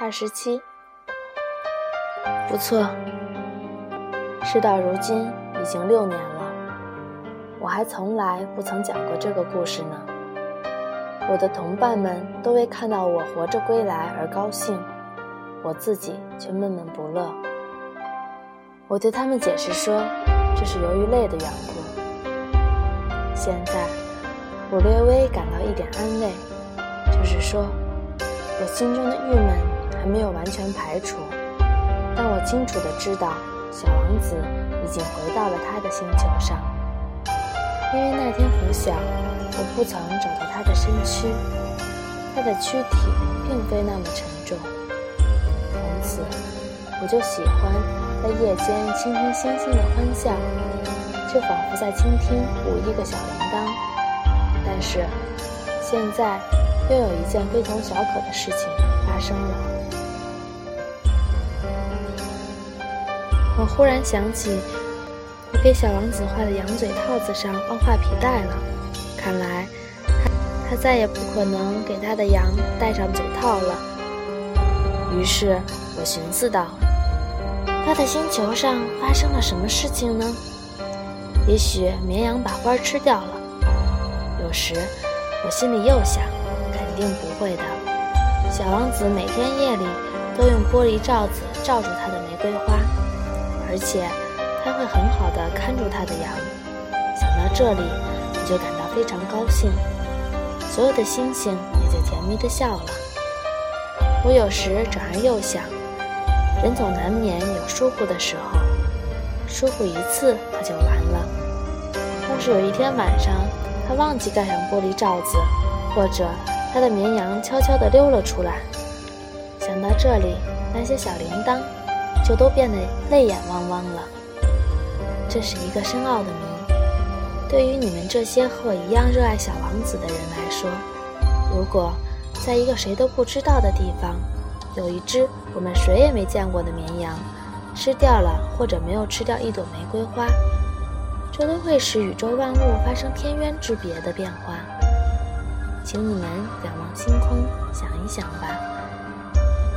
二十七，不错。事到如今已经六年了，我还从来不曾讲过这个故事呢。我的同伴们都为看到我活着归来而高兴，我自己却闷闷不乐。我对他们解释说，这是由于累的缘故。现在，我略微感到一点安慰，就是说，我心中的郁闷。还没有完全排除，但我清楚的知道，小王子已经回到了他的星球上。因为那天拂晓，我不曾找到他的身躯，他的躯体并非那么沉重。从此，我就喜欢在夜间倾听星星的欢笑，就仿佛在倾听五亿个小铃铛。但是，现在又有一件非同小可的事情发生了。我忽然想起，我给小王子画的羊嘴套子上忘画皮带了。看来，他他再也不可能给他的羊戴上嘴套了。于是我寻思道：“他的星球上发生了什么事情呢？也许绵羊把花吃掉了。”有时，我心里又想，肯定不会的。小王子每天夜里都用玻璃罩子罩住他的玫瑰花。而且他会很好的看住他的羊。想到这里，我就感到非常高兴。所有的星星也就甜蜜的笑了。我有时转而又想，人总难免有疏忽的时候，疏忽一次他就完了。要是有一天晚上他忘记盖上玻璃罩子，或者他的绵羊悄悄地溜了出来，想到这里，那些小铃铛。就都变得泪眼汪汪了。这是一个深奥的谜。对于你们这些和我一样热爱小王子的人来说，如果在一个谁都不知道的地方，有一只我们谁也没见过的绵羊，吃掉了或者没有吃掉一朵玫瑰花，这都会使宇宙万物发生天渊之别的变化。请你们仰望星空，想一想吧。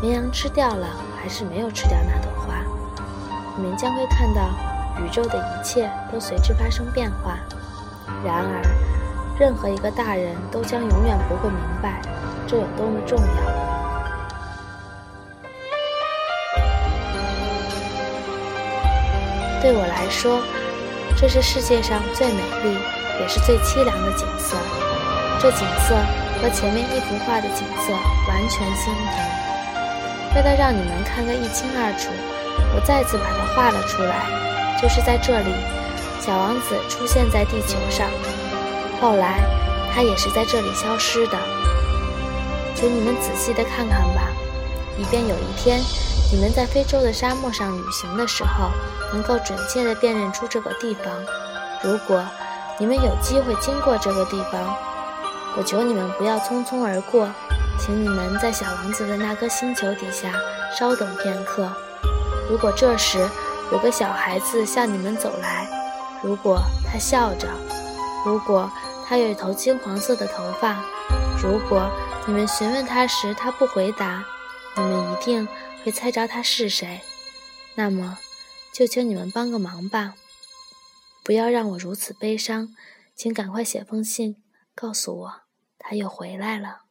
绵羊吃掉了，还是没有吃掉那朵花？你们将会看到，宇宙的一切都随之发生变化。然而，任何一个大人都将永远不会明白，这有多么重要。对我来说，这是世界上最美丽，也是最凄凉的景色。这景色和前面一幅画的景色完全相同。为了让你们看个一清二楚。我再次把它画了出来，就是在这里，小王子出现在地球上，后来他也是在这里消失的。请你们仔细的看看吧，以便有一天你们在非洲的沙漠上旅行的时候，能够准确的辨认出这个地方。如果你们有机会经过这个地方，我求你们不要匆匆而过，请你们在小王子的那颗星球底下稍等片刻。如果这时有个小孩子向你们走来，如果他笑着，如果他有一头金黄色的头发，如果你们询问他时他不回答，你们一定会猜着他是谁。那么，就请你们帮个忙吧，不要让我如此悲伤，请赶快写封信告诉我他又回来了。